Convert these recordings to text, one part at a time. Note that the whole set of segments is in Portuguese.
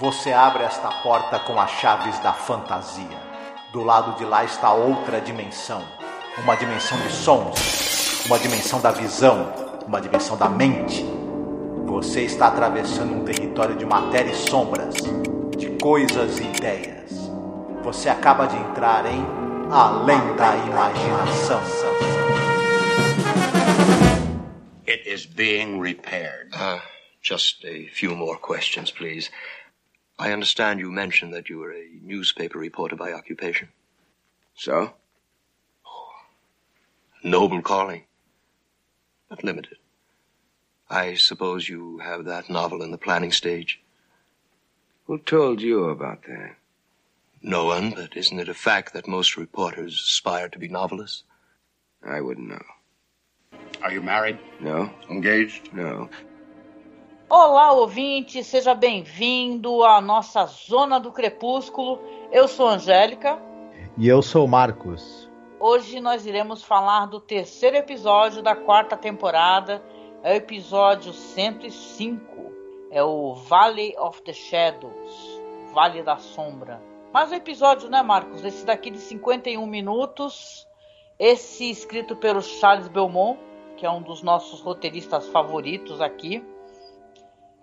Você abre esta porta com as chaves da fantasia. Do lado de lá está outra dimensão. Uma dimensão de sons, uma dimensão da visão, uma dimensão da mente. Você está atravessando um território de matéria e sombras, de coisas e ideias. Você acaba de entrar em Além da Imaginação. It is being repaired. Uh, just a few more questions, please. I understand you mentioned that you were a newspaper reporter by occupation. So? Noble calling, but limited. I suppose you have that novel in the planning stage? Who told you about that? No one, but isn't it a fact that most reporters aspire to be novelists? I wouldn't know. Are you married? No. Engaged? No. Olá, ouvinte, seja bem-vindo à nossa Zona do Crepúsculo. Eu sou Angélica. E eu sou Marcos. Hoje nós iremos falar do terceiro episódio da quarta temporada. É o episódio 105. É o Valley of the Shadows Vale da Sombra. Mas o episódio, né, Marcos? Esse daqui de 51 minutos. Esse escrito pelo Charles Belmont, que é um dos nossos roteiristas favoritos aqui.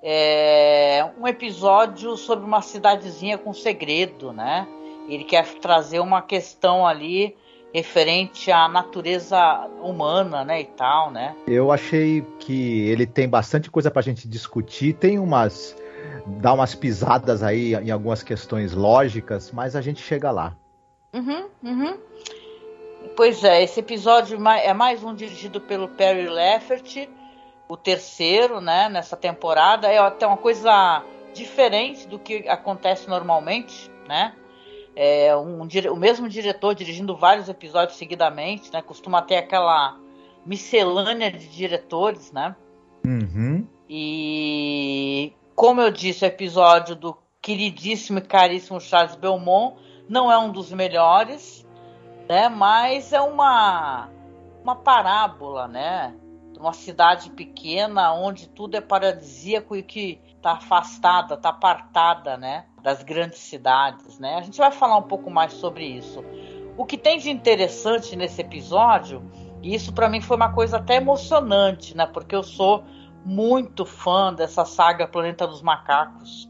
É um episódio sobre uma cidadezinha com segredo, né? Ele quer trazer uma questão ali referente à natureza humana, né, e tal, né? Eu achei que ele tem bastante coisa pra gente discutir, tem umas dá umas pisadas aí em algumas questões lógicas, mas a gente chega lá. Uhum, uhum. Pois é, esse episódio é mais um dirigido pelo Perry Leffert, o terceiro, né, nessa temporada. É até uma coisa diferente do que acontece normalmente, né? É um, o mesmo diretor dirigindo vários episódios seguidamente, né? Costuma ter aquela miscelânea de diretores, né? Uhum. E como eu disse, o episódio do queridíssimo e caríssimo Charles Belmont não é um dos melhores, né? Mas é uma uma parábola, né? Uma cidade pequena onde tudo é paradisíaco e que está afastada, está apartada, né? Das grandes cidades, né? A gente vai falar um pouco mais sobre isso. O que tem de interessante nesse episódio, e isso para mim foi uma coisa até emocionante, né? Porque eu sou muito fã dessa saga Planeta dos Macacos,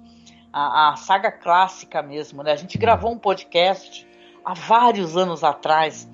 a, a saga clássica mesmo, né? A gente gravou um podcast há vários anos atrás,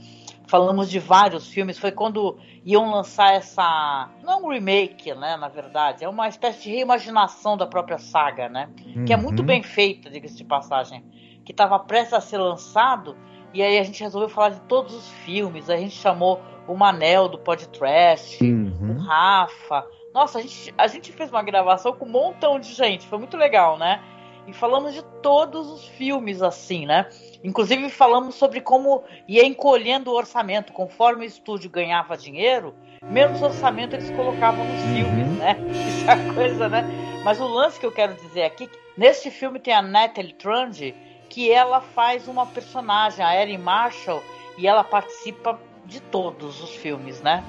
falamos de vários filmes, foi quando iam lançar essa. Não é um remake, né? Na verdade, é uma espécie de reimaginação da própria saga, né? Uhum. Que é muito uhum. bem feita, diga-se de passagem. Que estava prestes a ser lançado, e aí a gente resolveu falar de todos os filmes. A gente chamou o Manel do podcast, uhum. o Rafa. Nossa, a gente, a gente fez uma gravação com um montão de gente, foi muito legal, né? E falamos de todos os filmes, assim, né? Inclusive falamos sobre como ia encolhendo o orçamento. Conforme o estúdio ganhava dinheiro, menos orçamento eles colocavam nos uhum. filmes, né? Isso é coisa, né? Mas o lance que eu quero dizer aqui, neste filme tem a Natalie Trundy, que ela faz uma personagem, a Erin Marshall, e ela participa de todos os filmes, né?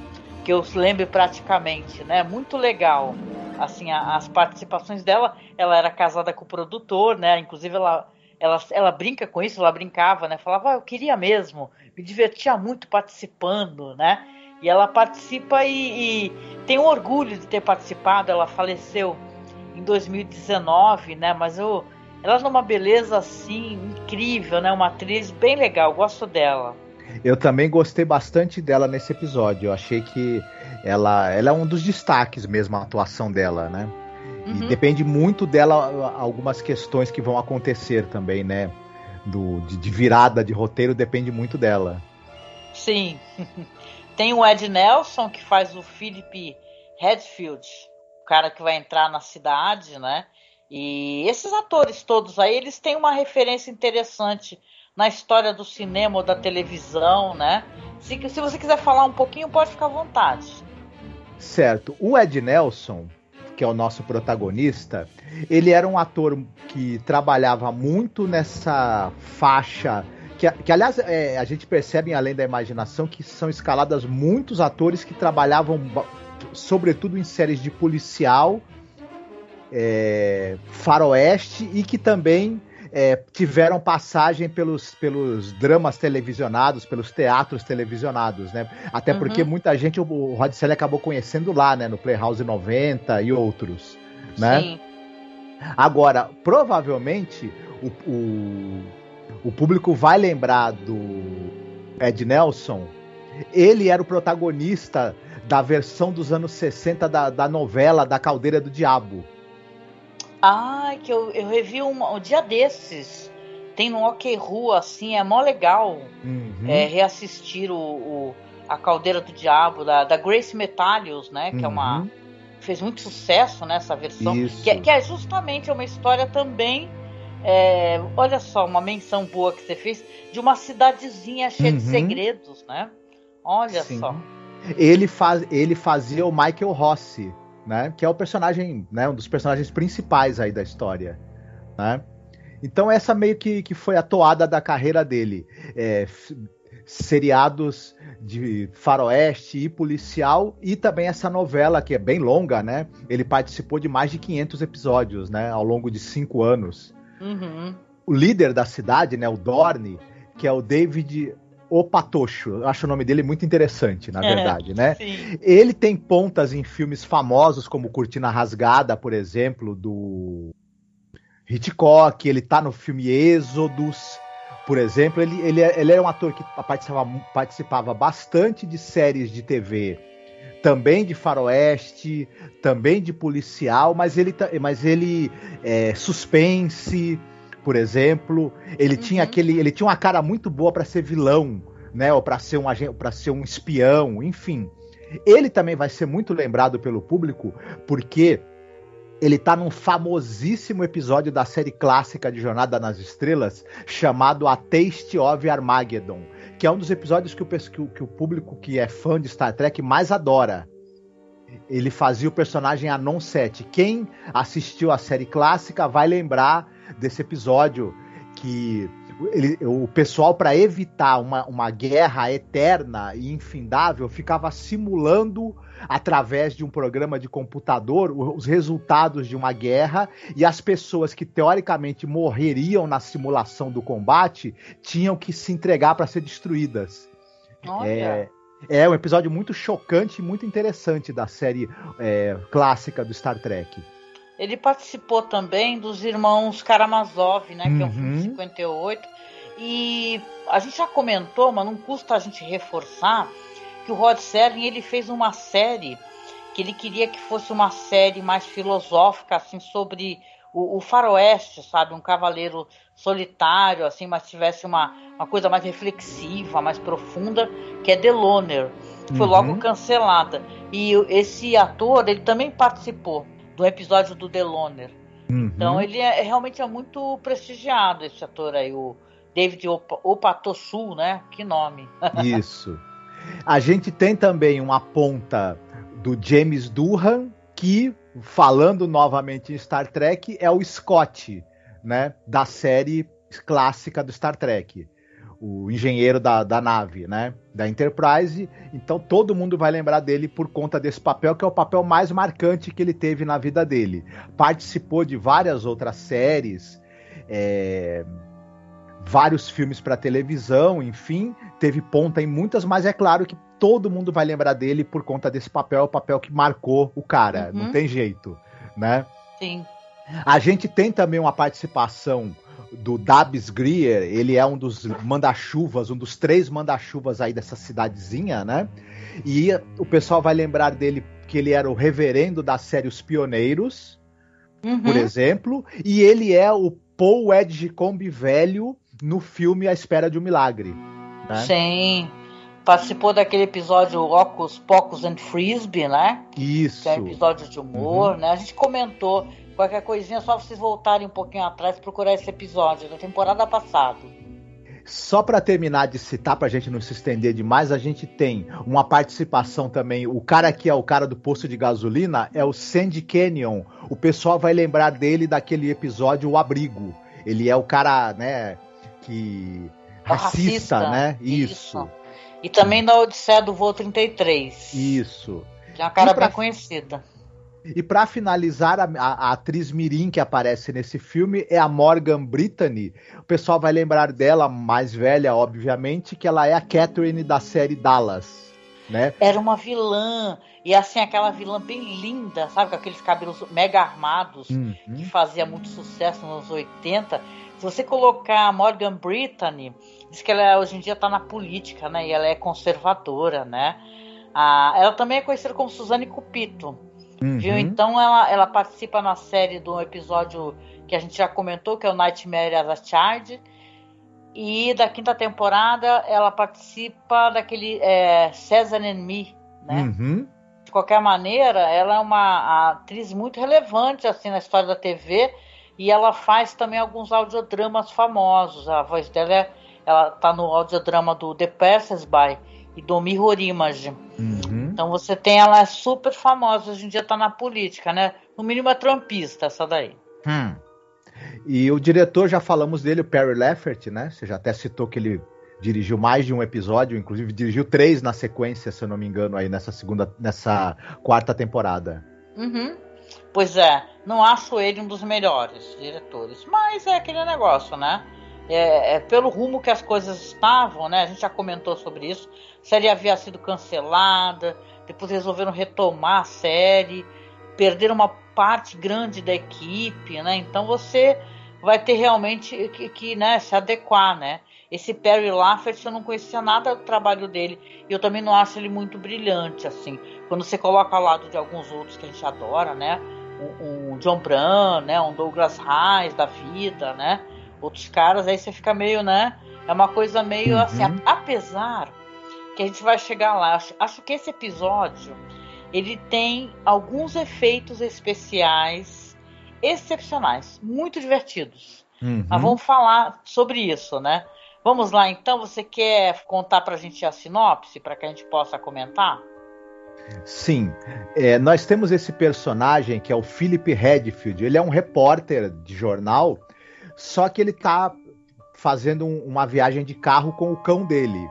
Que eu lembro praticamente, né? Muito legal assim, a, as participações dela, ela era casada com o produtor, né? Inclusive ela, ela, ela brinca com isso, ela brincava, né? Falava, ah, eu queria mesmo, me divertia muito participando, né? E ela participa e, e tem orgulho de ter participado. Ela faleceu em 2019, né? Mas eu, ela é uma beleza assim incrível, né? Uma atriz bem legal, gosto dela. Eu também gostei bastante dela nesse episódio. Eu achei que ela, ela é um dos destaques mesmo, a atuação dela, né? Uhum. E depende muito dela algumas questões que vão acontecer também, né? Do, de, de virada de roteiro depende muito dela. Sim. Tem o Ed Nelson, que faz o Philip Redfield, o cara que vai entrar na cidade, né? E esses atores todos aí, eles têm uma referência interessante na história do cinema ou da televisão, né? Se, se você quiser falar um pouquinho, pode ficar à vontade. Certo. O Ed Nelson, que é o nosso protagonista, ele era um ator que trabalhava muito nessa faixa. Que, que aliás, é, a gente percebe, além da imaginação, que são escaladas muitos atores que trabalhavam, sobretudo em séries de policial é, faroeste e que também é, tiveram passagem pelos, pelos dramas televisionados, pelos teatros televisionados, né? Até uhum. porque muita gente, o Rod Serling acabou conhecendo lá, né? No Playhouse 90 e outros, né? Sim. Agora, provavelmente, o, o, o público vai lembrar do Ed Nelson. Ele era o protagonista da versão dos anos 60 da, da novela Da Caldeira do Diabo. Ai, que eu, eu revi um, um dia desses. Tem no OK Rua, assim, é mó legal uhum. é, reassistir o, o, A Caldeira do Diabo, da, da Grace Metalius, né? Que uhum. é uma. Uhum. Fez muito sucesso nessa versão. Que, é, que, é justamente uma história também. É, olha só, uma menção boa que você fez de uma cidadezinha cheia uhum. de segredos, né? Olha Sim. só. Ele, faz, ele fazia o Michael Rossi, né? Que é o personagem, né? Um dos personagens principais aí da história, né? Então essa meio que, que foi a toada da carreira dele. É, seriados de faroeste e policial e também essa novela que é bem longa, né? Ele participou de mais de 500 episódios, né? Ao longo de cinco anos. Uhum. O líder da cidade, né? O Dorne, que é o David o Patocho. Eu acho o nome dele muito interessante, na é, verdade, né? Sim. Ele tem pontas em filmes famosos, como Cortina Rasgada, por exemplo, do Hitchcock. Ele tá no filme Êxodos, por exemplo. Ele, ele, é, ele é um ator que participava, participava bastante de séries de TV, também de faroeste, também de policial, mas ele, mas ele é suspense por exemplo. Ele uhum. tinha aquele, ele tinha uma cara muito boa para ser vilão, né? Ou para ser um para ser um espião, enfim. Ele também vai ser muito lembrado pelo público porque ele tá num famosíssimo episódio da série clássica de Jornada nas Estrelas chamado A Taste of Armageddon, que é um dos episódios que o, que o, que o público que é fã de Star Trek mais adora. Ele fazia o personagem Anon 7. Quem assistiu a série clássica vai lembrar desse episódio que ele, o pessoal, para evitar uma, uma guerra eterna e infindável, ficava simulando através de um programa de computador os resultados de uma guerra e as pessoas que teoricamente morreriam na simulação do combate tinham que se entregar para ser destruídas. Olha. É, é um episódio muito chocante e muito interessante da série é, clássica do Star Trek. Ele participou também dos Irmãos Karamazov, né? Que é um filme de 58. Uhum. E a gente já comentou, mas não custa a gente reforçar, que o Rod Serling ele fez uma série que ele queria que fosse uma série mais filosófica, assim, sobre o, o faroeste, sabe? Um cavaleiro solitário, assim, mas tivesse uma, uma coisa mais reflexiva, mais profunda, que é The Loner. Foi uhum. logo cancelada. E esse ator, ele também participou do episódio do Deloner. Uhum. Então ele é, realmente é muito prestigiado, esse ator aí, o David Opatoshu, né? Que nome. Isso. A gente tem também uma ponta do James Durham, que, falando novamente em Star Trek, é o Scott, né? Da série clássica do Star Trek o engenheiro da, da nave, né? Da Enterprise. Então todo mundo vai lembrar dele por conta desse papel, que é o papel mais marcante que ele teve na vida dele. Participou de várias outras séries, é, vários filmes para televisão, enfim, teve ponta em muitas, mas é claro que todo mundo vai lembrar dele por conta desse papel, o papel que marcou o cara, uhum. não tem jeito, né? Sim. A gente tem também uma participação do Dabs Grier, ele é um dos manda-chuvas, um dos três manda-chuvas aí dessa cidadezinha, né? E o pessoal vai lembrar dele que ele era o reverendo da série Os Pioneiros, uhum. por exemplo, e ele é o Paul Edgecombe velho no filme A Espera de um Milagre. Né? Sim. Participou daquele episódio Ocus, Pocus and Frisbee, né? Isso. Que é um episódio de humor, uhum. né? A gente comentou Qualquer coisinha, só vocês voltarem um pouquinho atrás e procurar esse episódio da temporada passada. Só para terminar de citar, para a gente não se estender demais, a gente tem uma participação também. O cara que é o cara do posto de gasolina é o Sandy Canyon. O pessoal vai lembrar dele daquele episódio O Abrigo. Ele é o cara, né, que. Racista, racista, né? Isso. Isso. E também na Odisseia do Voo 33. Isso. Que é uma cara pra... bem conhecida. E para finalizar, a, a, a, atriz Mirim que aparece nesse filme é a Morgan Brittany. O pessoal vai lembrar dela, mais velha, obviamente, que ela é a Catherine da série Dallas. Né? Era uma vilã, e assim, aquela vilã bem linda, sabe? Com aqueles cabelos mega armados, uhum. que fazia muito sucesso nos anos 80. Se você colocar a Morgan Brittany, diz que ela hoje em dia está na política, né? E ela é conservadora, né? Ah, ela também é conhecida como Suzane Cupito. Uhum. Viu? Então ela, ela participa na série do episódio que a gente já comentou, que é o Nightmare as a Child. E da quinta temporada ela participa daquele é, César and Me, né? Uhum. De qualquer maneira, ela é uma atriz muito relevante assim na história da TV e ela faz também alguns audiodramas famosos. A voz dela é, ela tá no audiodrama do The Passers-by e do Mirror Image. Uhum. Então você tem ela é super famosa, hoje em dia tá na política, né? No mínimo é trumpista essa daí. Hum. E o diretor, já falamos dele, o Perry Leffert, né? Você já até citou que ele dirigiu mais de um episódio, inclusive dirigiu três na sequência, se eu não me engano, aí nessa segunda, nessa quarta temporada. Uhum. Pois é, não acho ele um dos melhores diretores, mas é aquele negócio, né? É, é, pelo rumo que as coisas estavam, né? A gente já comentou sobre isso. A série havia sido cancelada, depois resolveram retomar a série, perderam uma parte grande da equipe, né? Então você vai ter realmente que, que né, se adequar, né? Esse Perry Laffert, eu não conhecia nada do trabalho dele. E eu também não acho ele muito brilhante, assim. Quando você coloca ao lado de alguns outros que a gente adora, né? Um, um John Brown, né? Um Douglas Reis da vida, né? Outros caras, aí você fica meio, né? É uma coisa meio assim, uhum. assim, apesar que a gente vai chegar lá. Acho, acho que esse episódio ele tem alguns efeitos especiais excepcionais, muito divertidos. Uhum. Mas vamos falar sobre isso, né? Vamos lá então, você quer contar pra gente a sinopse para que a gente possa comentar? Sim, é, nós temos esse personagem que é o Philip Redfield. Ele é um repórter de jornal só que ele tá fazendo um, uma viagem de carro com o cão dele.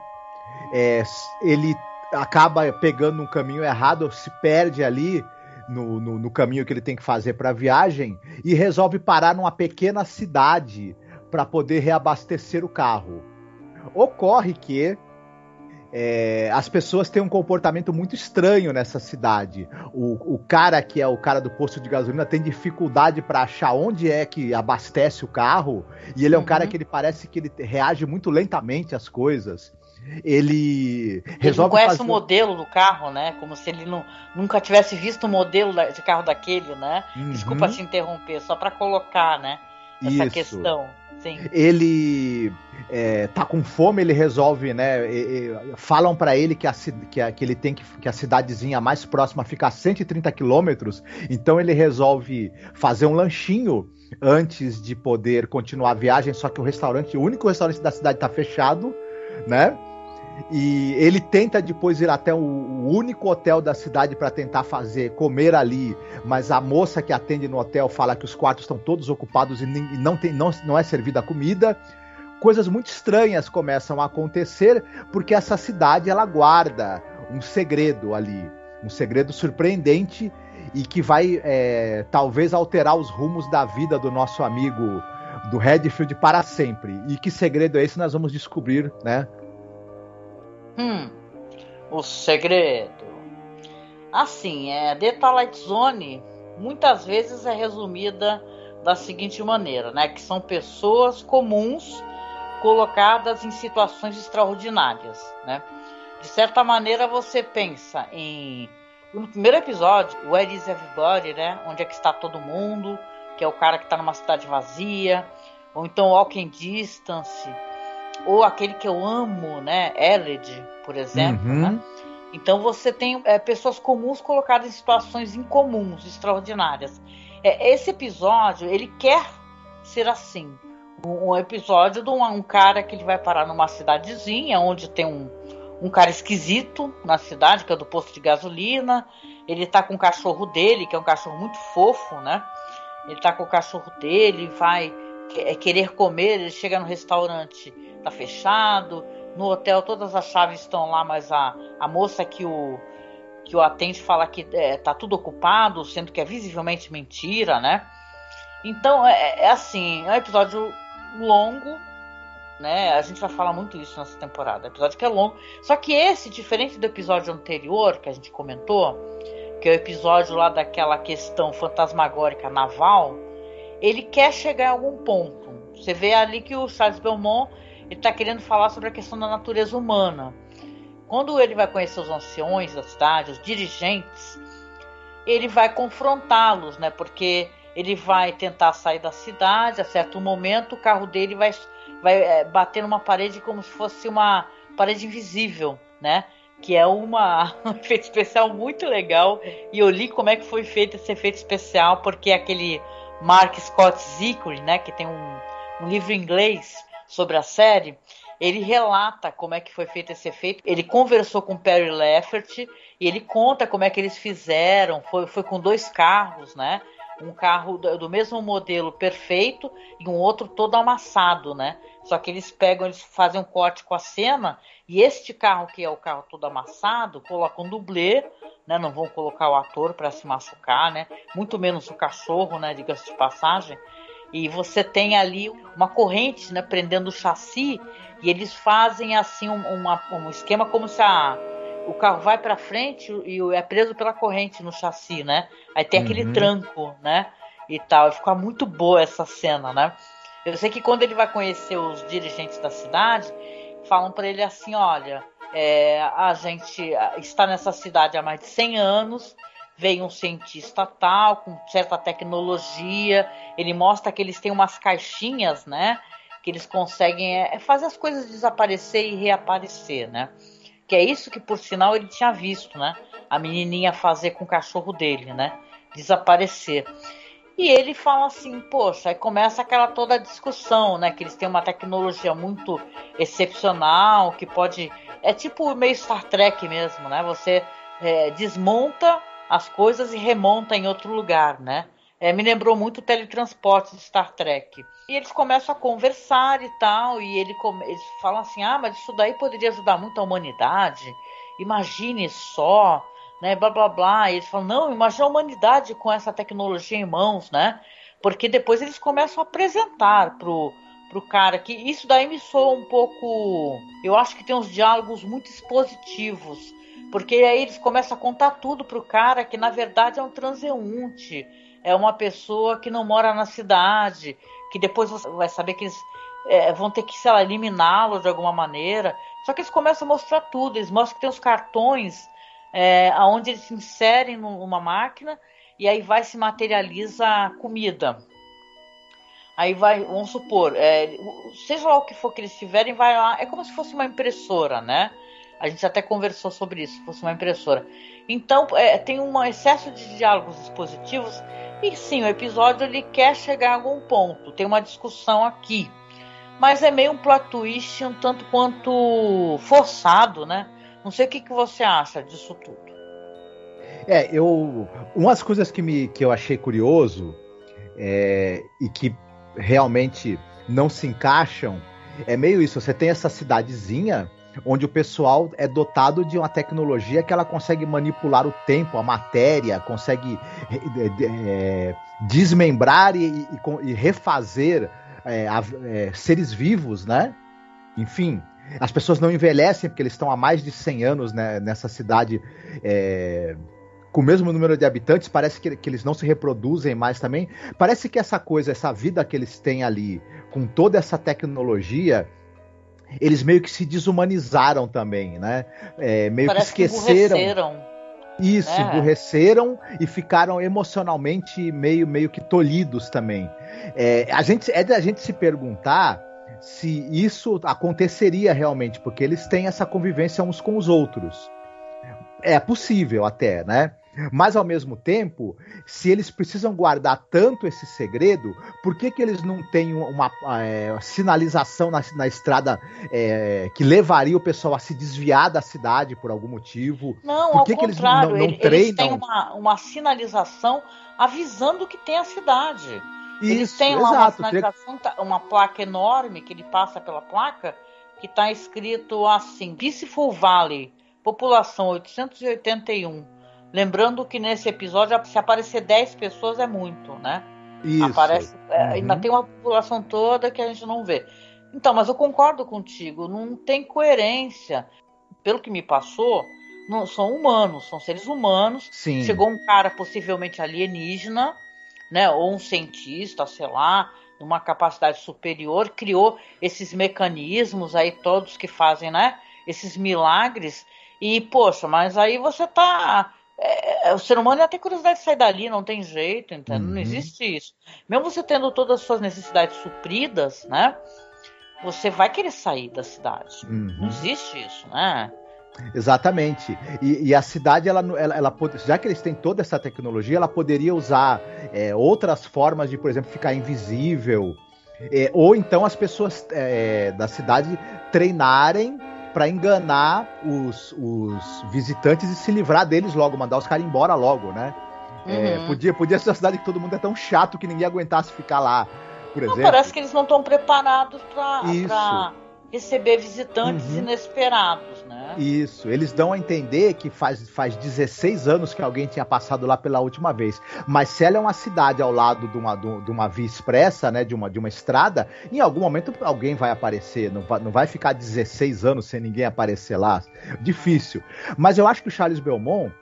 É, ele acaba pegando um caminho errado, se perde ali no, no, no caminho que ele tem que fazer para a viagem e resolve parar numa pequena cidade para poder reabastecer o carro. Ocorre que é, as pessoas têm um comportamento muito estranho nessa cidade. O, o, cara que é o cara do posto de gasolina tem dificuldade para achar onde é que abastece o carro. E ele é um uhum. cara que ele parece que ele reage muito lentamente às coisas. Ele, ele resolve não conhece fazer... o modelo do carro, né? Como se ele não, nunca tivesse visto o modelo de carro daquele, né? Uhum. Desculpa te interromper, só para colocar, né? Essa Isso. questão. Sim. Ele é, tá com fome, ele resolve, né? E, e, falam para ele que, a, que, a, que, ele tem que, que a cidadezinha mais próxima fica a 130 quilômetros, então ele resolve fazer um lanchinho antes de poder continuar a viagem, só que o restaurante, o único restaurante da cidade tá fechado, né? E ele tenta depois ir até o, único hotel da cidade para tentar fazer comer ali, mas a moça que atende no hotel fala que os quartos estão todos ocupados e não, tem, não, não é servida comida. Coisas muito estranhas começam a acontecer porque essa cidade ela guarda um segredo ali, um segredo surpreendente e que vai é, talvez alterar os rumos da vida do nosso amigo do Redfield para sempre. E que segredo é esse nós vamos descobrir, né, Hum, o segredo. Assim, é, The Twilight Zone muitas vezes é resumida da seguinte maneira, né? Que são pessoas comuns colocadas em situações extraordinárias, né? De certa maneira você pensa em no primeiro episódio, Where is Everybody, né? Onde é que está todo mundo? Que é o cara que está numa cidade vazia, ou então Walking Distance, ou aquele que eu amo, né, Eled, por exemplo, uhum. né? Então você tem é, pessoas comuns colocadas em situações incomuns, extraordinárias. É, esse episódio ele quer ser assim, um, um episódio de um, um, cara que ele vai parar numa cidadezinha onde tem um, um cara esquisito na cidade que é do posto de gasolina. Ele tá com o cachorro dele, que é um cachorro muito fofo, né? Ele tá com o cachorro dele, vai é, querer comer, ele chega no restaurante tá fechado. No hotel todas as chaves estão lá, mas a, a moça que o que o atende fala que é, tá tudo ocupado, sendo que é visivelmente mentira, né? Então é, é assim, é um episódio longo, né? A gente vai falar muito isso nessa temporada. Episódio que é longo. Só que esse, diferente do episódio anterior que a gente comentou, que é o episódio lá daquela questão fantasmagórica naval, ele quer chegar a algum ponto. Você vê ali que o Charles Belmont ele está querendo falar sobre a questão da natureza humana. Quando ele vai conhecer os anciões da cidade, os dirigentes, ele vai confrontá-los, né? Porque ele vai tentar sair da cidade, a certo momento o carro dele vai, vai é, bater numa parede como se fosse uma parede invisível, né? Que é uma, um efeito especial muito legal. E eu li como é que foi feito esse efeito especial, porque aquele Mark Scott Zickery, né? Que tem um, um livro em inglês sobre a série, ele relata como é que foi feito esse efeito. Ele conversou com Perry Leffert e ele conta como é que eles fizeram. Foi, foi com dois carros, né? um carro do mesmo modelo perfeito e um outro todo amassado, né? Só que eles pegam, eles fazem um corte com a cena e este carro que é o carro todo amassado, colocam um dublê, né? Não vão colocar o ator para se machucar, né? Muito menos o cachorro, né? Diga-se de passagem. E você tem ali uma corrente, né? Prendendo o chassi e eles fazem assim um, uma, um esquema como se a o carro vai para frente e é preso pela corrente no chassi, né? Aí tem uhum. aquele tranco, né? E tal. Fica muito boa essa cena, né? Eu sei que quando ele vai conhecer os dirigentes da cidade, falam para ele assim: olha, é, a gente está nessa cidade há mais de 100 anos, veio um cientista tal, com certa tecnologia, ele mostra que eles têm umas caixinhas, né? Que eles conseguem é, fazer as coisas desaparecer e reaparecer, né? Que é isso que, por sinal, ele tinha visto, né? A menininha fazer com o cachorro dele, né? Desaparecer. E ele fala assim, poxa, aí começa aquela toda a discussão, né? Que eles têm uma tecnologia muito excepcional, que pode. É tipo meio Star Trek mesmo, né? Você é, desmonta as coisas e remonta em outro lugar, né? É, me lembrou muito o teletransporte de Star Trek. E eles começam a conversar e tal, e ele eles falam assim: ah, mas isso daí poderia ajudar muito a humanidade. Imagine só, né? Blá blá blá. E eles falam: não, imagine a humanidade com essa tecnologia em mãos, né? Porque depois eles começam a apresentar pro, pro cara que isso daí me soa um pouco. Eu acho que tem uns diálogos muito expositivos. Porque aí eles começam a contar tudo pro cara que na verdade é um transeunte é uma pessoa que não mora na cidade, que depois você vai saber que eles é, vão ter que, sei lá, eliminá-lo de alguma maneira. Só que eles começam a mostrar tudo, eles mostram que tem os cartões é, onde eles se inserem numa máquina e aí vai se materializa a comida. Aí vai, vamos supor, é, seja lá o que for que eles tiverem, vai lá, é como se fosse uma impressora, né? A gente até conversou sobre isso, se fosse uma impressora. Então, é, tem um excesso de diálogos dispositivos e sim, o episódio ele quer chegar a algum ponto, tem uma discussão aqui. Mas é meio um plot twist um tanto quanto forçado, né? Não sei o que, que você acha disso tudo. É, eu. Umas coisas que, me, que eu achei curioso é, e que realmente não se encaixam é meio isso. Você tem essa cidadezinha onde o pessoal é dotado de uma tecnologia que ela consegue manipular o tempo, a matéria, consegue é, desmembrar e, e, e refazer é, é, seres vivos, né? Enfim, as pessoas não envelhecem porque eles estão há mais de 100 anos né, nessa cidade com o mesmo número de habitantes, parece que, que, eles não se reproduzem mais também. Parece que essa coisa, essa vida que eles têm ali, com toda essa tecnologia, eles meio que se desumanizaram também, né? É, meio Parece que esqueceram. Que isso, é. emburreceram e ficaram emocionalmente meio, meio que tolhidos também. É, a gente, é da gente se perguntar se isso aconteceria realmente, porque eles têm essa convivência uns com os outros. É possível até, né? Mas ao mesmo tempo, se eles precisam guardar tanto esse segredo, por que, que eles não têm uma é, sinalização na, na estrada é, que levaria o pessoal a se desviar da cidade por algum motivo? Não, por que ao que contrário, eles não, não treinam? Eles têm uma, uma sinalização avisando que tem a cidade. Isso, eles têm lá exato, uma sinalização, tá, uma placa enorme que ele passa pela placa, que está escrito assim: Peaceful Valley, população 881 Lembrando que nesse episódio, se aparecer 10 pessoas é muito, né? Isso. Aparece, é, Uhum. Ainda tem uma população toda que a gente não vê. Então, mas eu concordo contigo, não tem coerência. Pelo que me passou, não são humanos, são seres humanos. Sim. Chegou um cara possivelmente alienígena, né? Ou um cientista, sei lá, numa capacidade superior, criou esses mecanismos aí todos que fazem, né? Esses milagres. E, poxa, mas aí você tá. É, o ser humano ter curiosidade de sair dali, não tem jeito, entendeu? Uhum. Não existe isso. Mesmo você tendo todas as suas necessidades supridas, né? Você vai querer sair da cidade. Não Uhum. existe isso, né? Exatamente. E, e a cidade, ela, ela, ela já que eles têm toda essa tecnologia, ela poderia usar é, outras formas de, por exemplo, ficar invisível. É, ou então as pessoas é, da cidade treinarem para enganar os, os visitantes e se livrar deles logo, mandar os caras embora logo, né? É, Uhum. podia, podia ser uma cidade que todo mundo é tão chato que ninguém aguentasse ficar lá, por Não, exemplo. parece que eles não estão preparados para receber visitantes Uhum. inesperados, né? Isso, eles dão a entender que faz, faz 16 anos que alguém tinha passado lá pela última vez. Mas se ela é uma cidade ao lado de uma, de uma via expressa, né, de uma, de uma estrada, em algum momento alguém vai aparecer. Não vai, não vai ficar 16 anos sem ninguém aparecer lá. Difícil. Mas eu acho que o Charles Belmont.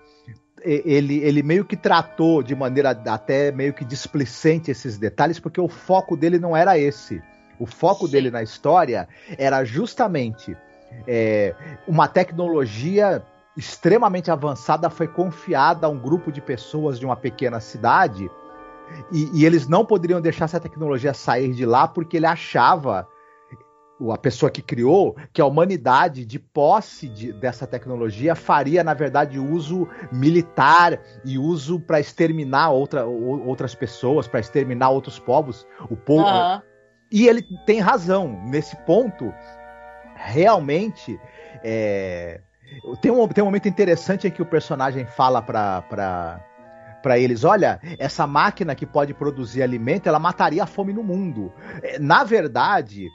Ele, ele meio que tratou de maneira até meio que displicente esses detalhes, porque o foco dele não era esse. O foco Sim. dele na história era justamente é, uma tecnologia extremamente avançada foi confiada a um grupo de pessoas de uma pequena cidade e, e eles não poderiam deixar essa tecnologia sair de lá porque ele achava a pessoa que criou que a humanidade de posse de- dessa tecnologia faria na verdade uso militar e uso para exterminar outra, ou- outras pessoas para exterminar outros povos o povo Aham. e ele tem razão. Nesse ponto, realmente. é, Tem, um, tem um momento interessante em que o personagem fala pra. pra para eles, olha, essa máquina que pode produzir alimento, ela mataria a fome no mundo. É, Na verdade,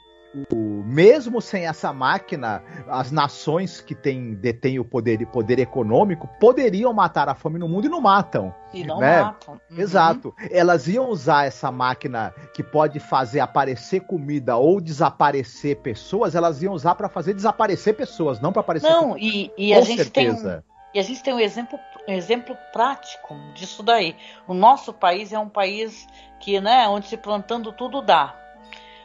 o- mesmo sem essa máquina, as nações que têm, detêm o poder, poder econômico poderiam matar a fome no mundo e não matam. E não né? matam. Uhum. Exato. Elas iam usar essa máquina que pode fazer aparecer comida ou desaparecer pessoas, elas iam usar para fazer desaparecer pessoas, não para aparecer Não, e, e Com a gente tem certeza. e a gente tem um exemplo, um exemplo prático disso daí. O nosso país é um país que, né, onde se plantando tudo dá.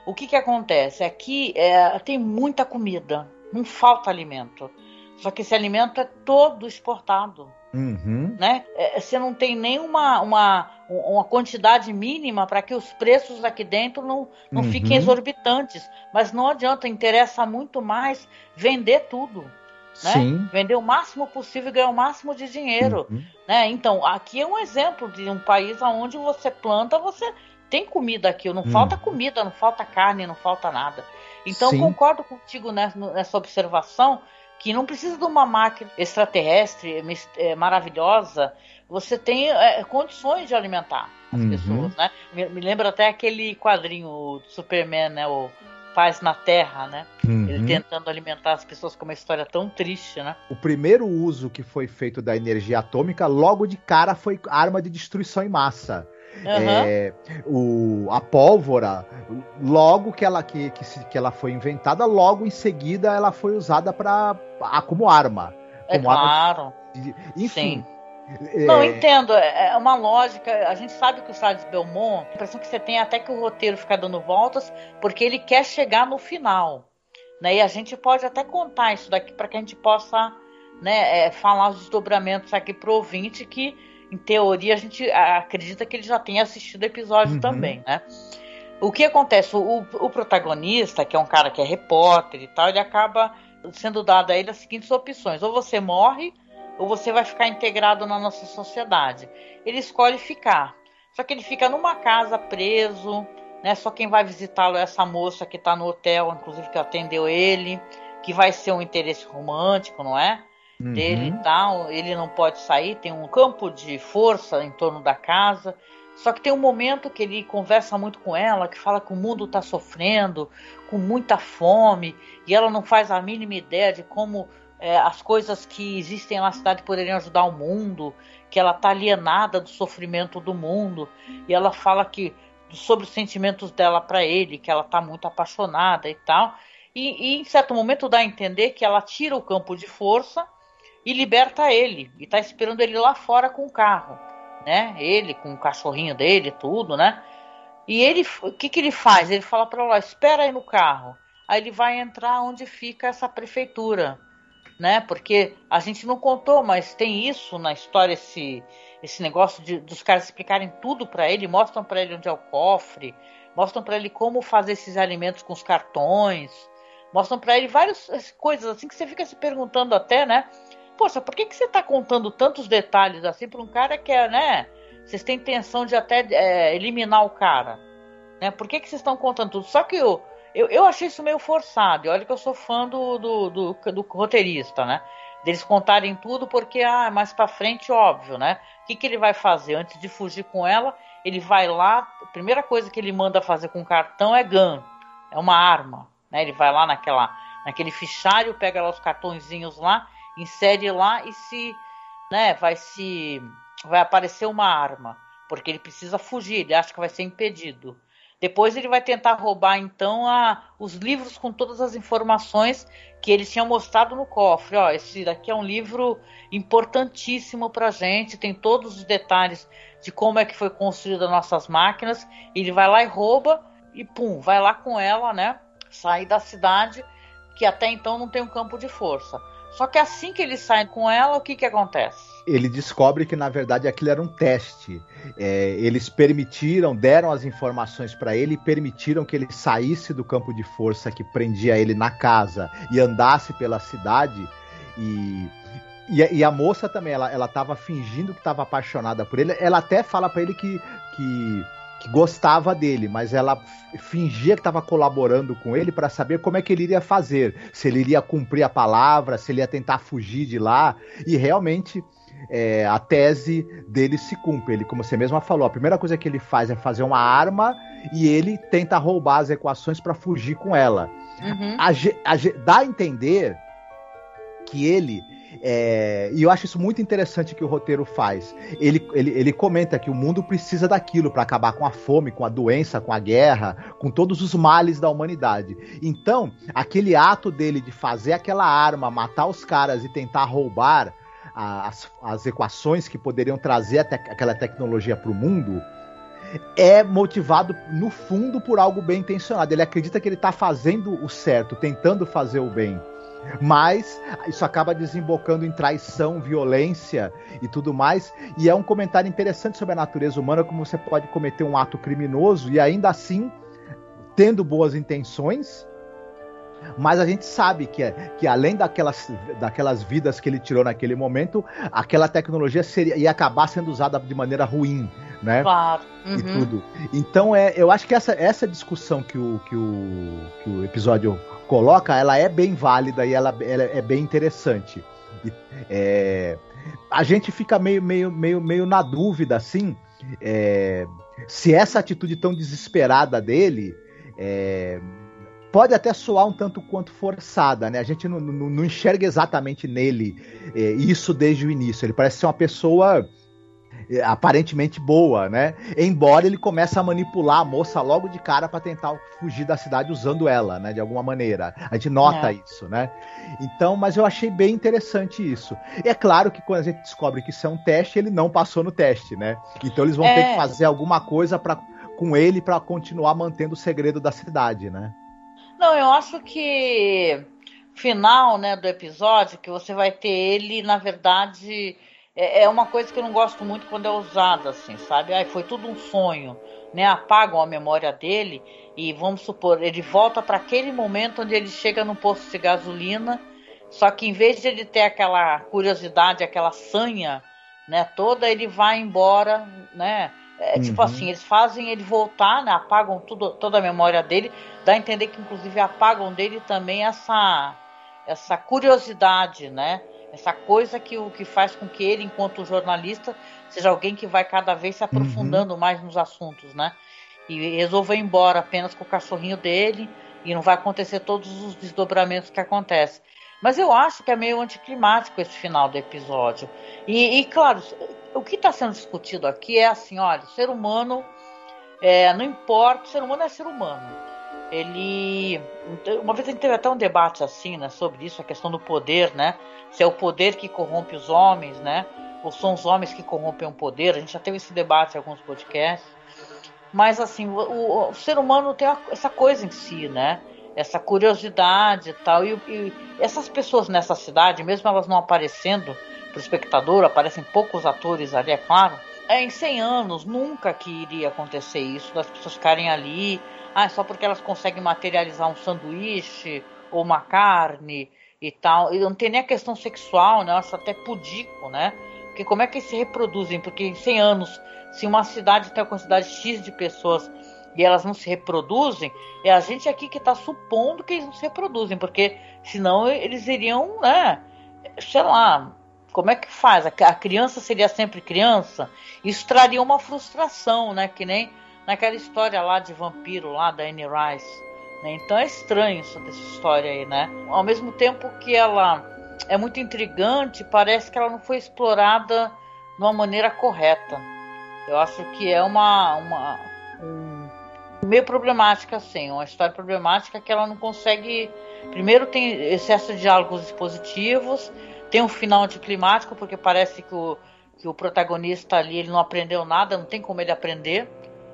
O que que acontece? Aqui é, tem muita comida, não falta alimento. Só que esse alimento é todo exportado. Uhum. né? É, Você não tem nenhuma uma, uma quantidade mínima para que os preços aqui dentro não, não Uhum. fiquem exorbitantes. Mas não adianta, interessa muito mais vender tudo, né? Vender o máximo possível e ganhar o máximo de dinheiro, Uhum. né? Então, aqui é um exemplo de um país onde você planta, você tem comida aqui, não Hum. falta comida, não falta carne, não falta nada. Então, Sim. concordo contigo nessa, nessa observação que não precisa de uma máquina extraterrestre é, maravilhosa. Você tem é, condições de alimentar as Uhum. pessoas, né? Me, me lembra até aquele quadrinho do Superman, né? O Paz na Terra, né? Ele Uhum. tentando alimentar as pessoas com uma história tão triste, né? O primeiro uso que foi feito da energia atômica, logo de cara, foi arma de destruição em massa. Aham. É, o, a pólvora, logo que ela, que, que, se- que ela foi inventada, logo em seguida ela foi usada pra, a- como arma. é como arma claro. de- enfim. é, Não, eu entendo. É é uma lógica. A gente sabe que o Charles Belmont, a impressão que você tem é até que o roteiro fica dando voltas, porque ele quer chegar no final. Né? E a gente pode até contar isso daqui para que a gente possa né, é, falar os desdobramentos aqui pro ouvinte, que em teoria a gente acredita que ele já tenha assistido o episódio Uhum. também, né? O que acontece? O, o protagonista, que é um cara que é repórter e tal, ele acaba sendo dado a ele as seguintes opções: ou você morre, ou você vai ficar integrado na nossa sociedade. Ele escolhe ficar. Só que ele fica numa casa preso, né? Só quem vai visitá-lo é essa moça que está no hotel, inclusive que atendeu ele, que vai ser um interesse romântico, não é? Uhum. dele e tal. Ele não pode sair, tem um campo de força em torno da casa. Só que tem um momento que ele conversa muito com ela, que fala que o mundo está sofrendo, com muita fome, e ela não faz a mínima ideia de como é, as coisas que existem na cidade poderiam ajudar o mundo, que ela está alienada do sofrimento do mundo, e ela fala que sobre os sentimentos dela para ele, que ela está muito apaixonada e tal. E, e, em certo momento dá a entender que ela tira o campo de força e liberta ele. E está esperando ele lá fora com o carro, né? Ele com o cachorrinho dele, tudo, né? E ele, o que, que ele faz? Ele fala para ela: espera aí no carro. Aí ele vai entrar onde fica essa prefeitura, né? Porque a gente não contou, mas tem isso na história esse esse negócio de, dos caras explicarem tudo para ele, mostram para ele onde é o cofre, mostram para ele como fazer esses alimentos com os cartões, mostram para ele várias coisas assim que você fica se perguntando até, né? Poxa, por que, que você está contando tantos detalhes assim para um cara que é, né? Vocês têm intenção de até é, eliminar o cara, né? Por que, que vocês estão contando tudo? Só que eu, eu, eu achei isso meio forçado. E olha que eu sou fã do, do, do, do roteirista, né? deles contarem tudo, porque ah, mais para frente, óbvio, né? O que, que ele vai fazer antes de fugir com ela? Ele vai lá, a primeira coisa que ele manda fazer com o cartão é gun, é uma arma, né? Ele vai lá naquela, naquele fichário, pega lá os cartõezinhos lá, insere lá e se, né? Vai se, vai aparecer uma arma, porque ele precisa fugir, ele acha que vai ser impedido. Depois ele vai tentar roubar então a, os livros com todas as informações que eles tinham mostrado no cofre. Ó, esse daqui é um livro importantíssimo para gente, tem todos os detalhes de como é que foi construída nossas máquinas. Ele vai lá e rouba e pum, vai lá com ela, né? Sair da cidade que até então não tem um campo de força. Só que assim que ele sai com ela, o que, que acontece? Ele descobre que na verdade aquilo era um teste. É, eles permitiram, deram as informações para ele e permitiram que ele saísse do campo de força que prendia ele na casa e andasse pela cidade. E, e, e a moça também, ela, ela fingindo que estava apaixonada por ele. Ela até fala para ele que, que que gostava dele, mas ela fingia que estava colaborando com ele para saber como é que ele iria fazer, se ele iria cumprir a palavra, se ele ia tentar fugir de lá, e realmente é, a tese dele se cumpre. Ele, como você mesma falou, a primeira coisa que ele faz é fazer uma arma e ele tenta roubar as equações para fugir com ela. Uhum. A, a, dá a entender que ele é, e eu acho isso muito interessante que o roteiro faz. Ele, ele, ele comenta que o mundo precisa daquilo para acabar com a fome, com a doença, com a guerra, com todos os males da humanidade. Então, aquele ato dele de fazer aquela arma, matar os caras e tentar roubar as, as equações que poderiam trazer aquela tecnologia para o mundo é motivado no fundo por algo bem intencionado. Ele acredita que ele está fazendo o certo, tentando fazer o bem. Mas isso acaba desembocando em traição, violência e tudo mais. E é um comentário interessante sobre a natureza humana, como você pode cometer um ato criminoso e ainda assim, tendo boas intenções, mas a gente sabe que, que além daquelas, daquelas vidas que ele tirou naquele momento, aquela tecnologia seria, ia acabar sendo usada de maneira ruim, né? Claro. Uhum. E tudo. Então, é, eu acho que essa, essa discussão que o, que, o, que o episódio coloca, ela é bem válida e ela, ela é bem interessante. É, a gente fica meio, meio, meio, meio na dúvida, assim, é, se essa atitude tão desesperada dele é, pode até soar um tanto quanto forçada, né? A gente não, não, não enxerga exatamente nele é, isso desde o início. Ele parece ser uma pessoa aparentemente boa, né? Embora ele comece a manipular a moça logo de cara para tentar fugir da cidade usando ela, né? De alguma maneira. A gente nota é. isso, né? Então, mas eu achei bem interessante isso. E é claro que quando a gente descobre que isso é um teste, ele não passou no teste, né? Então eles vão é. ter que fazer alguma coisa para com ele para continuar mantendo o segredo da cidade, né? Não, eu acho que final, né, do episódio que você vai ter ele, na verdade, é, é, uma coisa que eu não gosto muito quando é usada assim, sabe? Ai, foi tudo um sonho, né? Apagam a memória dele e vamos supor, ele volta para aquele momento onde ele chega no posto de gasolina, só que em vez de ele ter aquela curiosidade, aquela sanha, né, toda, ele vai embora, né? É, tipo uhum. Tipo assim, eles fazem ele voltar, né? Apagam tudo, toda a memória dele, dá a entender que inclusive apagam dele também essa essa curiosidade, né? Essa coisa que o que faz com que ele, enquanto jornalista, seja alguém que vai cada vez se aprofundando uhum. mais nos assuntos, né? E resolveu ir embora apenas com o cachorrinho dele e não vai acontecer todos os desdobramentos que acontecem. Mas eu acho que é meio anticlimático esse final do episódio. E, e claro, o que está sendo discutido aqui é assim, olha, o ser humano é, não importa, o ser humano é ser humano. Ele. Uma vez a gente teve até um debate assim, né, sobre isso, a questão do poder, né? Se é o poder que corrompe os homens, né? Ou são os homens que corrompem o poder. A gente já teve esse debate em alguns podcasts. Mas assim, o, o, o ser humano tem essa coisa em si, né? essa curiosidade e tal. E, e, essas pessoas nessa cidade, mesmo elas não aparecendo para o espectador, aparecem poucos atores ali, é claro. É, em 100 anos nunca que iria acontecer isso, das pessoas ficarem ali, ah, só porque elas conseguem materializar um sanduíche ou uma carne e tal. E não tem nem a questão sexual, né? Eu acho até pudico, né? Porque como é que eles se reproduzem? Porque em 100 anos, se uma cidade tem uma quantidade X de pessoas e elas não se reproduzem, é a gente aqui que está supondo que eles não se reproduzem, porque senão eles iriam, né, sei lá, como é que faz? A criança seria sempre criança? Isso traria uma frustração, né, que nem naquela história lá de vampiro lá da Anne Rice. Né? Então é estranho isso dessa história aí, né? Ao mesmo tempo que ela é muito intrigante, parece que ela não foi explorada de uma maneira correta. Eu acho que é uma, uma um meio problemática, assim. Uma história problemática que ela não consegue. Primeiro, tem excesso de diálogos expositivos, tem um final anticlimático, porque parece que o, que o protagonista ali ele não aprendeu nada, não tem como ele aprender.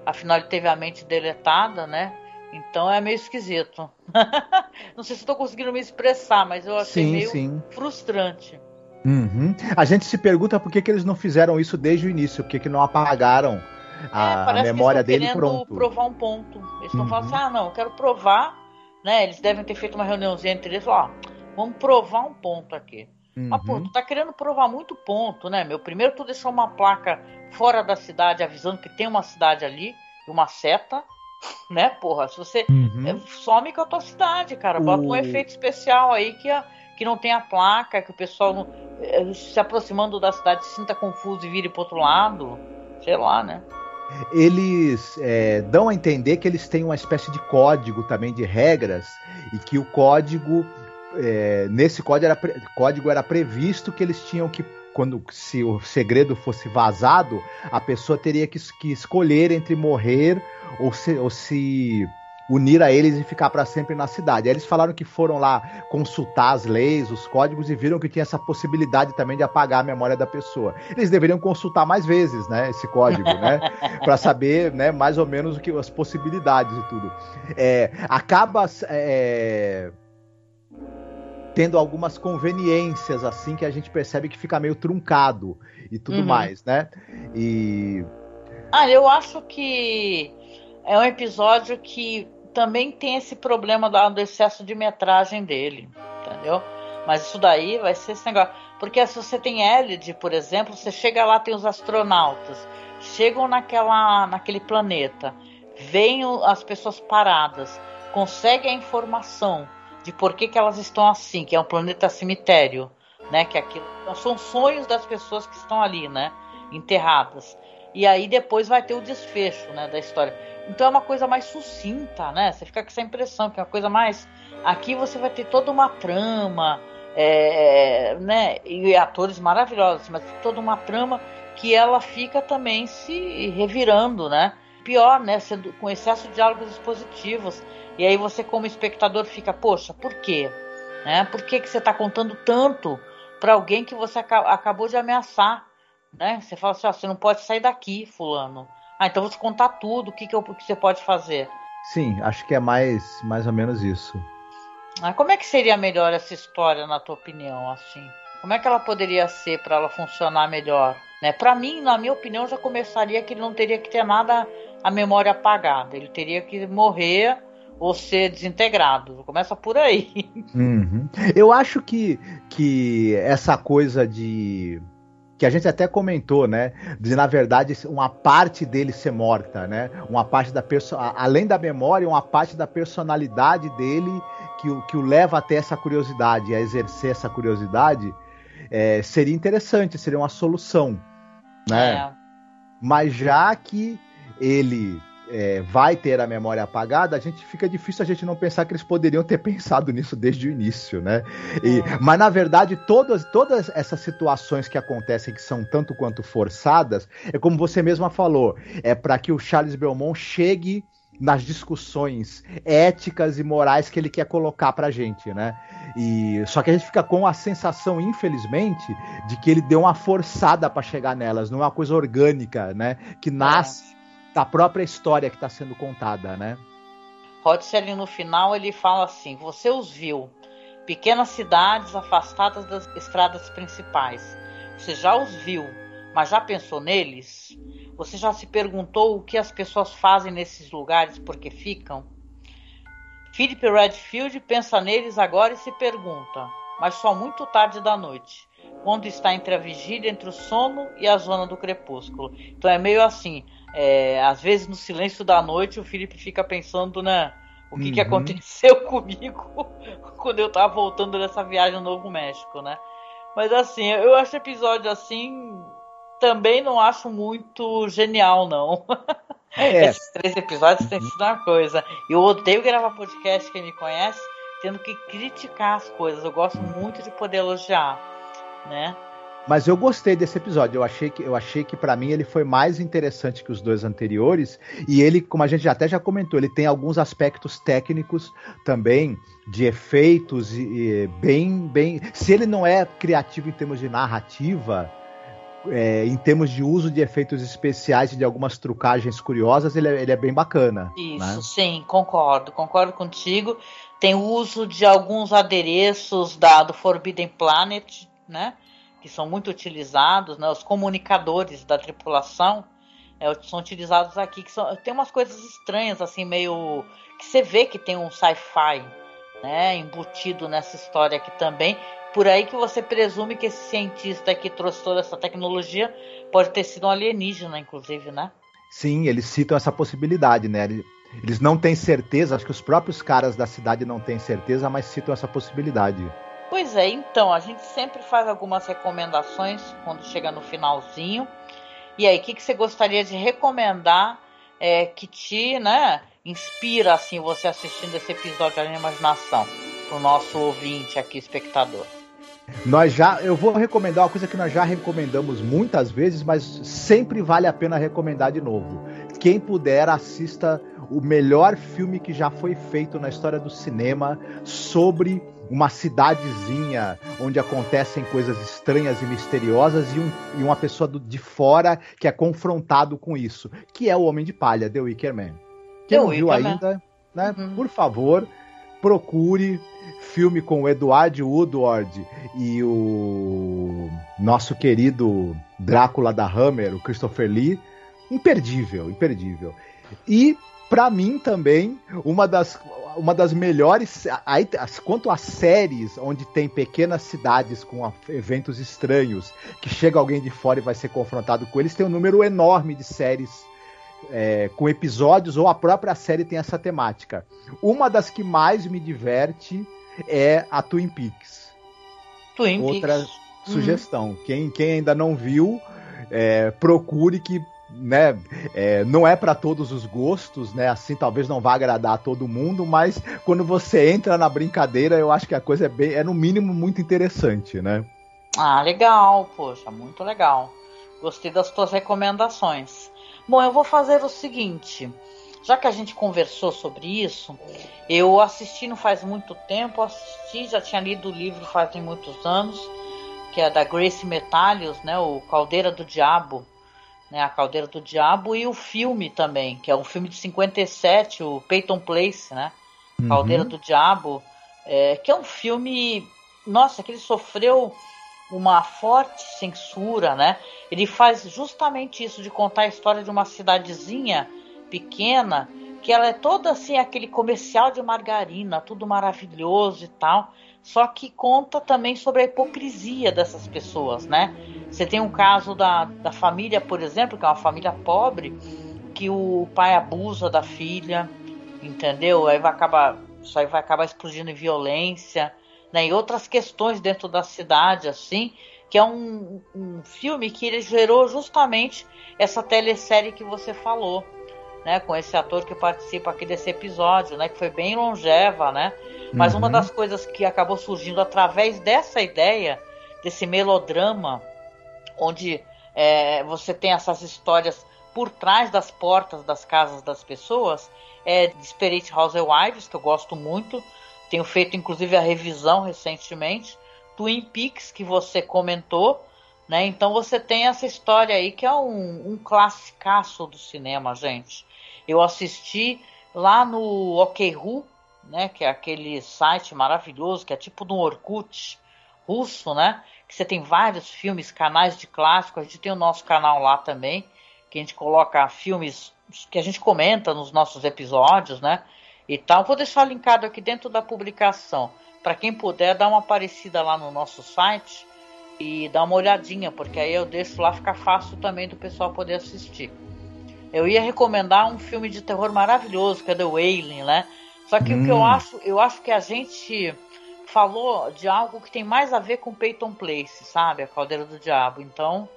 Afinal, ele teve a mente deletada, né? Então é meio esquisito. não sei se estou conseguindo me expressar, mas eu achei sim, meio sim. frustrante. Uhum. A gente se pergunta por que, que eles não fizeram isso desde o início, por que, que não apagaram a, é, a memória dele pronto. provar um ponto. Eles estão uhum. falando assim, ah, não, eu quero provar, né? Eles devem ter feito uma reuniãozinha entre eles, ó, vamos provar um ponto aqui. Uhum. Mas, pô, tu tá querendo provar muito ponto, né, meu? Primeiro tu deixou uma placa fora da cidade avisando que tem uma cidade ali, uma seta, né, porra? Se você uhum. É, some com a tua cidade, cara, bota um efeito especial aí que, a, que não tem a placa, que o pessoal não, é, se aproximando da cidade se sinta confuso e vire pro outro lado. Sei lá, né? eles é, dão a entender que eles têm uma espécie de código também de regras e que o código é, nesse código era, código era previsto que eles tinham que quando se o segredo fosse vazado a pessoa teria que, que escolher entre morrer ou se, ou se unir a eles e ficar para sempre na cidade. Aí eles falaram que foram lá consultar as leis, os códigos e viram que tinha essa possibilidade também de apagar a memória da pessoa. Eles deveriam consultar mais vezes, né, esse código, né, para saber, né, mais ou menos o que as possibilidades e tudo. É, acaba é, tendo algumas conveniências assim que a gente percebe que fica meio truncado e tudo uhum. mais, né? E ah, eu acho que é um episódio que também tem esse problema do excesso de metragem dele, entendeu? Mas isso daí vai ser esse negócio. Porque se você tem Elid, por exemplo, você chega lá, tem os astronautas, chegam naquela, naquele planeta, veem as pessoas paradas, conseguem a informação de por que, que elas estão assim, que é um planeta cemitério, né? Que aquilo são sonhos das pessoas que estão ali, né? Enterradas. E aí depois vai ter o desfecho, né, da história. Então é uma coisa mais sucinta, né? Você fica com essa impressão que é uma coisa mais. Aqui você vai ter toda uma trama, é, né? E atores maravilhosos, mas toda uma trama que ela fica também se revirando, né? Pior, né? Sendo, com excesso de diálogos expositivos. E aí você, como espectador, fica, poxa, por quê? Né? Por que, que você está contando tanto para alguém que você acabou de ameaçar? Né? Você fala assim, ó, você não pode sair daqui, fulano. Ah, então vou te contar tudo, o que, que, eu, que você pode fazer. Sim, acho que é mais, mais ou menos isso. Ah, como é que seria melhor essa história, na tua opinião, assim? Como é que ela poderia ser para ela funcionar melhor? Né? Para mim, na minha opinião, já começaria que ele não teria que ter nada a memória apagada. Ele teria que morrer ou ser desintegrado. Começa por aí. Uhum. Eu acho que, que essa coisa de que a gente até comentou, né? De na verdade uma parte dele ser morta, né? Uma parte da pessoa, além da memória, uma parte da personalidade dele que, o, que o leva até essa curiosidade, a exercer essa curiosidade, é, seria interessante, seria uma solução, né? É. Mas já que ele é, vai ter a memória apagada, a gente fica difícil a gente não pensar que eles poderiam ter pensado nisso desde o início, né? E, mas na verdade, todas, todas essas situações que acontecem que são tanto quanto forçadas, é como você mesma falou, é para que o Charles Belmont chegue nas discussões éticas e morais que ele quer colocar pra gente, né? E só que a gente fica com a sensação, infelizmente, de que ele deu uma forçada para chegar nelas, não é uma coisa orgânica, né? Que nasce é. Da própria história que está sendo contada, né? Rodser no final ele fala assim: você os viu, pequenas cidades afastadas das estradas principais. Você já os viu, mas já pensou neles? Você já se perguntou o que as pessoas fazem nesses lugares porque ficam? Philip Redfield pensa neles agora e se pergunta, mas só muito tarde da noite, quando está entre a vigília, entre o sono e a zona do crepúsculo. Então é meio assim, é, às vezes no silêncio da noite o Philip fica pensando, né? O que, uhum. que aconteceu comigo quando eu tava voltando dessa viagem ao Novo México, né? Mas assim, eu acho episódio assim também não acho muito genial, não. É. Esses três episódios têm sido uma coisa. Eu odeio gravar podcast, quem me conhece, tendo que criticar as coisas. Eu gosto muito de poder elogiar, né? Mas eu gostei desse episódio. Eu achei que, eu achei que para mim ele foi mais interessante que os dois anteriores. E ele, como a gente até já comentou, ele tem alguns aspectos técnicos também de efeitos e, e bem, bem. Se ele não é criativo em termos de narrativa, é, em termos de uso de efeitos especiais e de algumas trucagens curiosas, ele é, ele é bem bacana. Isso, né? sim, concordo, concordo contigo. Tem o uso de alguns adereços da, do Forbidden Planet, né? Que são muito utilizados, né? Os comunicadores da tripulação é, são utilizados aqui, que são, tem umas coisas estranhas, assim, meio. que você vê que tem um sci-fi né, embutido nessa história aqui também, por aí que você presume que esse cientista que trouxe toda essa tecnologia pode ter sido um alienígena, inclusive, né? Sim, eles citam essa possibilidade, né? Eles não têm certeza, acho que os próprios caras da cidade não têm certeza, mas citam essa possibilidade. Pois é, então, a gente sempre faz algumas recomendações quando chega no finalzinho. E aí, o que, que você gostaria de recomendar é, que te né, inspira assim você assistindo esse episódio de imaginação para o nosso ouvinte aqui, espectador? Nós já, eu vou recomendar uma coisa que nós já recomendamos muitas vezes, mas sempre vale a pena recomendar de novo. Quem puder, assista o melhor filme que já foi feito na história do cinema sobre uma cidadezinha onde acontecem coisas estranhas e misteriosas e, um, e uma pessoa do, de fora que é confrontado com isso, que é o Homem de Palha, The Wicker Man. Quem não viu ainda, né, uhum. por favor, procure filme com o Edward Woodward e o nosso querido Drácula da Hammer, o Christopher Lee, imperdível, imperdível. E para mim também uma das uma das melhores aí, quanto a séries onde tem pequenas cidades com eventos estranhos que chega alguém de fora e vai ser confrontado com eles tem um número enorme de séries é, com episódios ou a própria série tem essa temática. Uma das que mais me diverte é a Twin Peaks. Twin Outra Peaks. sugestão. Uhum. Quem, quem ainda não viu, é, procure que né, é, não é para todos os gostos, né? Assim, talvez não vá agradar a todo mundo, mas quando você entra na brincadeira, eu acho que a coisa é bem, é no mínimo muito interessante, né? Ah, legal, poxa, muito legal. Gostei das tuas recomendações. Bom, eu vou fazer o seguinte. Já que a gente conversou sobre isso, eu assisti não faz muito tempo, assisti, já tinha lido o livro fazem muitos anos, que é da Grace Metalius, né, o Caldeira do Diabo, né, a Caldeira do Diabo, e o filme também, que é um filme de 57, o Peyton Place, né, uhum. Caldeira do Diabo, é, que é um filme, nossa, que ele sofreu uma forte censura, né? Ele faz justamente isso de contar a história de uma cidadezinha pequena que ela é toda assim aquele comercial de margarina, tudo maravilhoso e tal. Só que conta também sobre a hipocrisia dessas pessoas, né? Você tem um caso da, da família, por exemplo, que é uma família pobre, que o pai abusa da filha, entendeu? Aí vai acabar, isso aí vai acabar explodindo em violência né, e outras questões dentro da cidade, assim, que é um, um filme que ele gerou justamente essa telesérie que você falou, né, com esse ator que participa aqui desse episódio, né, que foi bem longeva, né? Mas uhum. uma das coisas que acabou surgindo através dessa ideia, desse melodrama, onde é, você tem essas histórias por trás das portas das casas das pessoas, é Desperate Housewives, que eu gosto muito, tenho feito inclusive a revisão recentemente, Twin Peaks, que você comentou, né? Então você tem essa história aí que é um, um classicaço do cinema, gente. Eu assisti lá no OkRu, né? Que é aquele site maravilhoso, que é tipo do Orkut russo, né? Que você tem vários filmes, canais de clássicos. A gente tem o nosso canal lá também, que a gente coloca filmes que a gente comenta nos nossos episódios, né? E tal. Vou deixar linkado aqui dentro da publicação. Para quem puder, dar uma aparecida lá no nosso site e dar uma olhadinha, porque aí eu deixo lá ficar fácil também do pessoal poder assistir. Eu ia recomendar um filme de terror maravilhoso, que é The Wailing, né? Só que hum. o que eu hum. acho, eu acho que a gente falou de algo que tem mais a ver com Peyton Place, sabe? A Caldeira do Diabo. Então,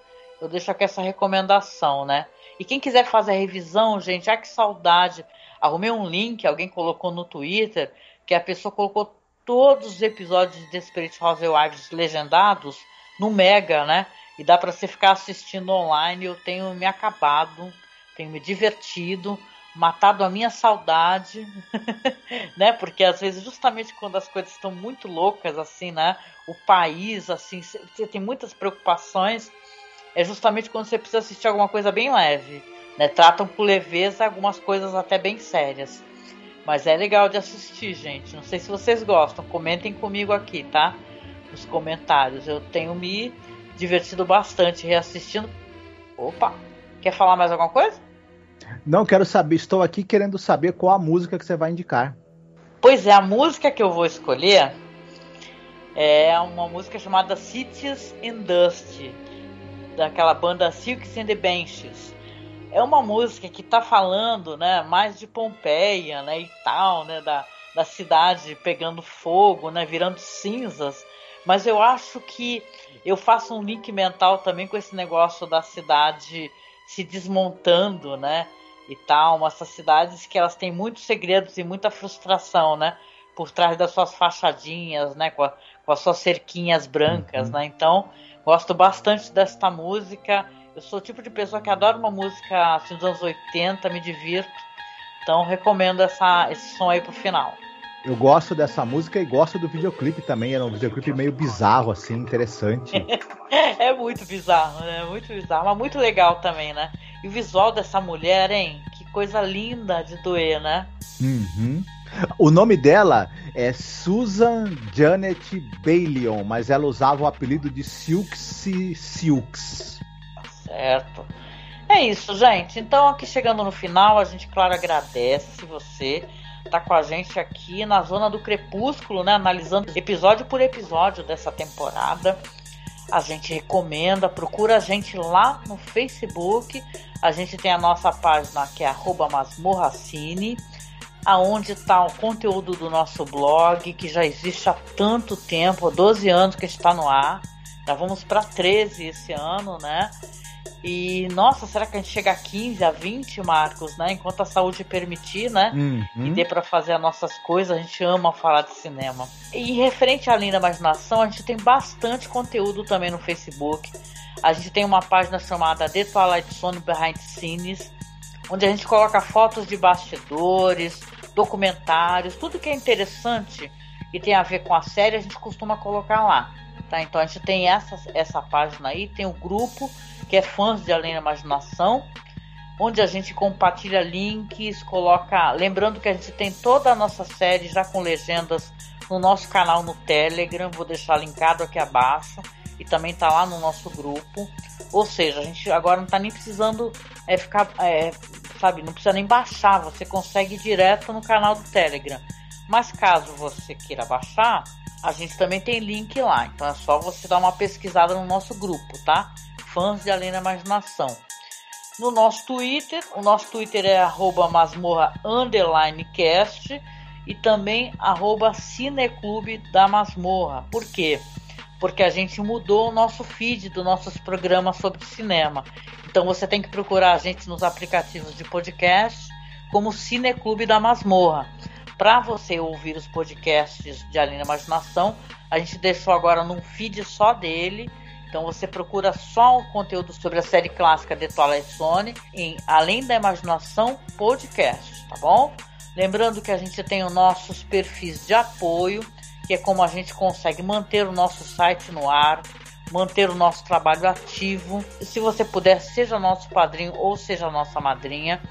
eu deixo aqui essa recomendação, né? E quem quiser fazer a revisão, gente, ah, que saudade. Arrumei um link, alguém colocou no Twitter, que a pessoa colocou todos os episódios de Desperate Housewives legendados no Mega, né? E dá para você ficar assistindo online. Eu tenho me acabado, tenho me divertido, matado a minha saudade, né? Porque às vezes justamente quando as coisas estão muito loucas assim, né? O país assim, você tem muitas preocupações, é justamente quando você precisa assistir alguma coisa bem leve, né? Tratam com leveza algumas coisas até bem sérias. Mas é legal de assistir, gente. Não sei se vocês gostam. Comentem comigo aqui, tá? Nos comentários. Eu tenho me divertido bastante reassistindo. Opa! Quer falar mais alguma coisa? Não, quero saber. Estou aqui querendo saber qual a música que você vai indicar. Pois é, a música que eu vou escolher é uma música chamada Cities in Dust, daquela banda Silks and the Benches é uma música que está falando, né, mais de Pompeia, né, e tal, né, da, da cidade pegando fogo, né, virando cinzas. Mas eu acho que eu faço um link mental também com esse negócio da cidade se desmontando, né, e tal, essas cidades que elas têm muitos segredos e muita frustração, né, por trás das suas fachadinhas, né, com, a, com as suas cerquinhas brancas, uhum. né. Então, gosto bastante desta música eu sou o tipo de pessoa que adora uma música assim, dos anos 80, me divirto. Então recomendo essa, esse som aí pro final. Eu gosto dessa música e gosto do videoclipe também. Era um videoclipe meio bizarro, assim, interessante. é muito bizarro, né? Muito bizarro, mas muito legal também, né? E o visual dessa mulher, hein? Que coisa linda de doer, né? Uhum. O nome dela é Susan Janet Bailion, mas ela usava o apelido de Silks Silks certo? É isso, gente. Então, aqui chegando no final, a gente, claro, agradece você tá com a gente aqui na zona do crepúsculo, né? Analisando episódio por episódio dessa temporada. A gente recomenda, procura a gente lá no Facebook. A gente tem a nossa página que é masmorracine, aonde está o conteúdo do nosso blog, que já existe há tanto tempo, há 12 anos que está no ar. Já vamos para 13 esse ano, né? E, nossa, será que a gente chega a 15, a 20, Marcos, né? Enquanto a saúde permitir, né? Uhum. E dê para fazer as nossas coisas, a gente ama falar de cinema. E referente à linda imaginação, a gente tem bastante conteúdo também no Facebook. A gente tem uma página chamada The Twilight Zone Behind Scenes, onde a gente coloca fotos de bastidores, documentários, tudo que é interessante e tem a ver com a série, a gente costuma colocar lá. Tá? Então a gente tem essa, essa página aí, tem o grupo que é fãs de Além da Imaginação, onde a gente compartilha links, coloca. Lembrando que a gente tem toda a nossa série já com legendas no nosso canal no Telegram, vou deixar linkado aqui abaixo. E também tá lá no nosso grupo. Ou seja, a gente agora não tá nem precisando é, ficar. É, sabe, não precisa nem baixar, você consegue ir direto no canal do Telegram. Mas caso você queira baixar, a gente também tem link lá. Então é só você dar uma pesquisada no nosso grupo, tá? fãs de Além da Imaginação. No nosso Twitter, o nosso Twitter é arroba e também arroba cineclube da masmorra. Por quê? Porque a gente mudou o nosso feed dos nossos programas sobre cinema. Então você tem que procurar a gente nos aplicativos de podcast como Cineclube da Masmorra. Para você ouvir os podcasts de Além da Imaginação, a gente deixou agora num feed só dele. Então você procura só o conteúdo sobre a série clássica de Twilight Zone em Além da Imaginação Podcast, tá bom? Lembrando que a gente tem os nossos perfis de apoio, que é como a gente consegue manter o nosso site no ar, manter o nosso trabalho ativo. Se você puder, seja nosso padrinho ou seja nossa madrinha,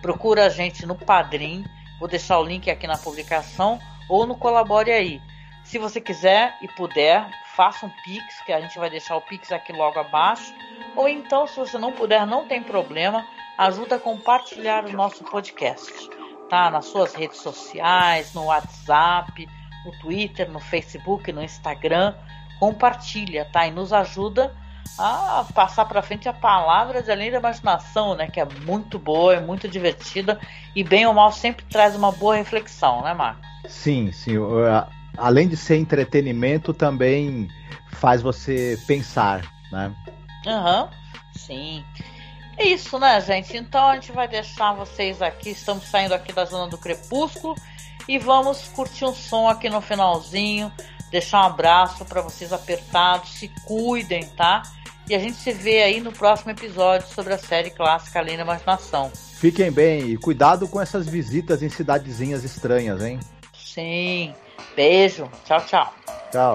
procura a gente no Padrim. Vou deixar o link aqui na publicação ou no Colabore aí. Se você quiser e puder, faça um Pix, que a gente vai deixar o Pix aqui logo abaixo. Ou então, se você não puder, não tem problema, ajuda a compartilhar o nosso podcast tá? Nas suas redes sociais, no WhatsApp, no Twitter, no Facebook, no Instagram. Compartilha, tá? E nos ajuda a passar para frente a palavra de além da imaginação, né? Que é muito boa, é muito divertida e bem ou mal sempre traz uma boa reflexão, né, Marcos? Sim, sim. Além de ser entretenimento, também faz você pensar, né? Aham, uhum, sim. É isso, né, gente? Então a gente vai deixar vocês aqui. Estamos saindo aqui da zona do crepúsculo e vamos curtir um som aqui no finalzinho. Deixar um abraço para vocês apertados. Se cuidem, tá? E a gente se vê aí no próximo episódio sobre a série clássica Além da Imaginação. Fiquem bem e cuidado com essas visitas em cidadezinhas estranhas, hein? Sim. Beijo. Tchau, tchau. Tchau.